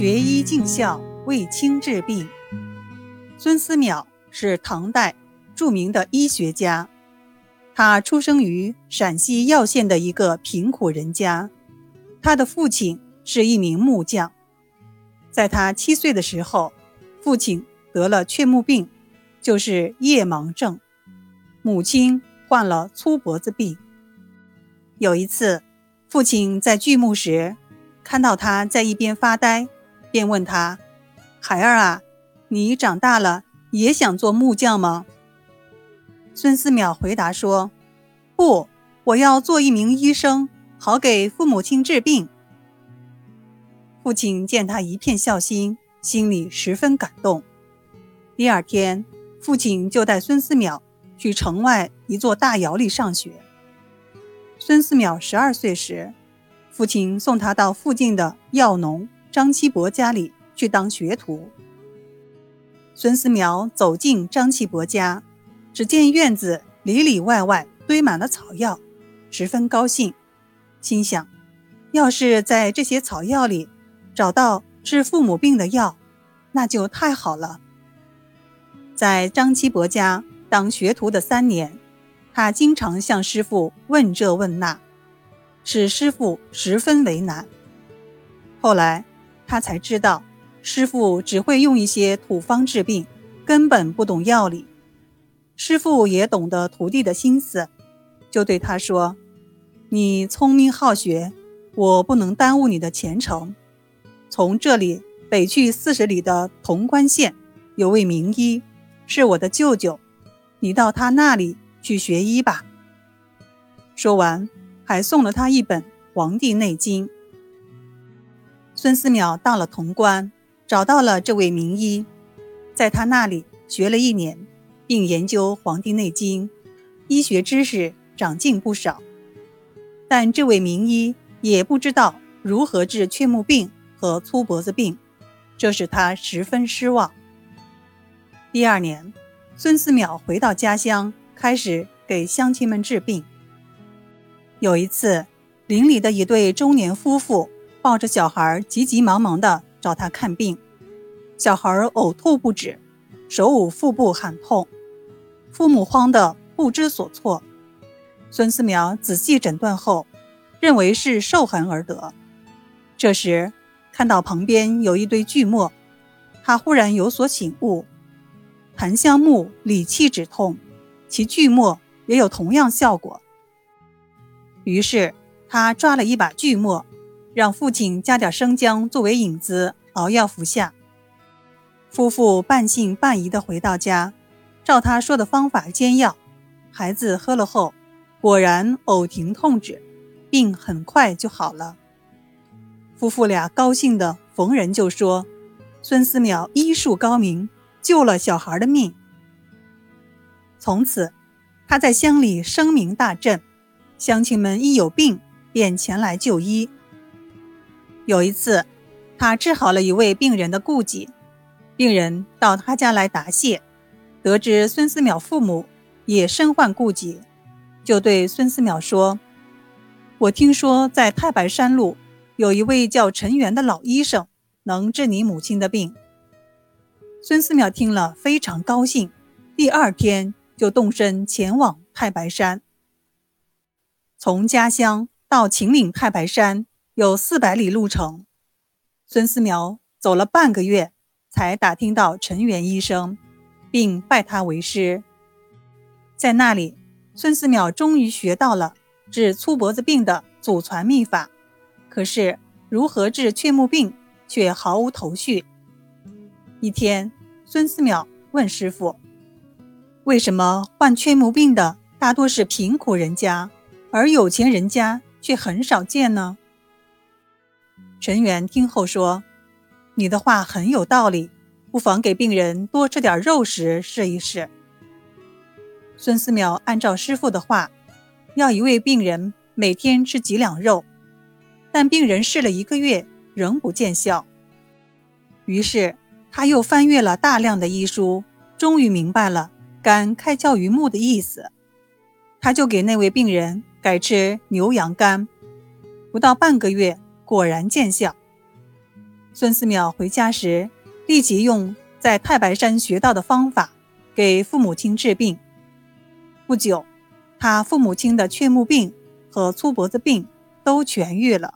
学医尽孝，为亲治病。孙思邈是唐代著名的医学家，他出生于陕西耀县的一个贫苦人家，他的父亲是一名木匠。在他七岁的时候，父亲得了雀目病，就是夜盲症；母亲患了粗脖子病。有一次，父亲在锯木时，看到他在一边发呆，便问他：“孩儿啊，你长大了也想做木匠吗？”孙思邈回答说：“不，我要做一名医生，好给父母亲治病。”父亲见他一片孝心，心里十分感动。第二天，父亲就带孙思邈去城外一座大窑里上学。孙思邈十二岁时，父亲送他到附近的药农张七伯家里去当学徒。孙思邈走进张七伯家，只见院子里里外外堆满了草药，十分高兴，心想：要是在这些草药里，找到治父母病的药，那就太好了。在张七伯家当学徒的三年，他经常向师傅问这问那，使师傅十分为难。后来他才知道，师傅只会用一些土方治病，根本不懂药理。师傅也懂得徒弟的心思，就对他说：“你聪明好学，我不能耽误你的前程。”从这里北去四十里的潼关县，有位名医，是我的舅舅，你到他那里去学医吧。说完，还送了他一本《黄帝内经》。孙思邈到了潼关，找到了这位名医，在他那里学了一年，并研究《黄帝内经》，医学知识长进不少。但这位名医也不知道如何治雀目病。和粗脖子病，这使他十分失望。第二年，孙思邈回到家乡，开始给乡亲们治病。有一次，邻里的一对中年夫妇抱着小孩，急急忙忙地找他看病。小孩呕吐不止，手捂腹部喊痛，父母慌得不知所措。孙思邈仔细诊断后，认为是受寒而得。这时，看到旁边有一堆锯末，他忽然有所醒悟：檀香木理气止痛，其锯末也有同样效果。于是他抓了一把锯末，让父亲加点生姜作为引子熬药服下。夫妇半信半疑地回到家，照他说的方法煎药，孩子喝了后，果然呕停痛止，病很快就好了。夫妇俩高兴的逢人就说：“孙思邈医术高明，救了小孩的命。”从此，他在乡里声名大振，乡亲们一有病便前来就医。有一次，他治好了一位病人的痼疾，病人到他家来答谢，得知孙思邈父母也身患痼疾，就对孙思邈说：“我听说在太白山路。”有一位叫陈元的老医生，能治你母亲的病。孙思邈听了非常高兴，第二天就动身前往太白山。从家乡到秦岭太白山有四百里路程，孙思邈走了半个月，才打听到陈元医生，并拜他为师。在那里，孙思邈终于学到了治粗脖子病的祖传秘法。可是，如何治雀目病却毫无头绪。一天，孙思邈问师傅：“为什么患雀目病的大多是贫苦人家，而有钱人家却很少见呢？”陈元听后说：“你的话很有道理，不妨给病人多吃点肉食试一试。”孙思邈按照师傅的话，要一位病人每天吃几两肉。但病人试了一个月，仍不见效。于是他又翻阅了大量的医书，终于明白了“肝开窍于目”的意思。他就给那位病人改吃牛羊肝，不到半个月，果然见效。孙思邈回家时，立即用在太白山学到的方法给父母亲治病。不久，他父母亲的雀目病和粗脖子病都痊愈了。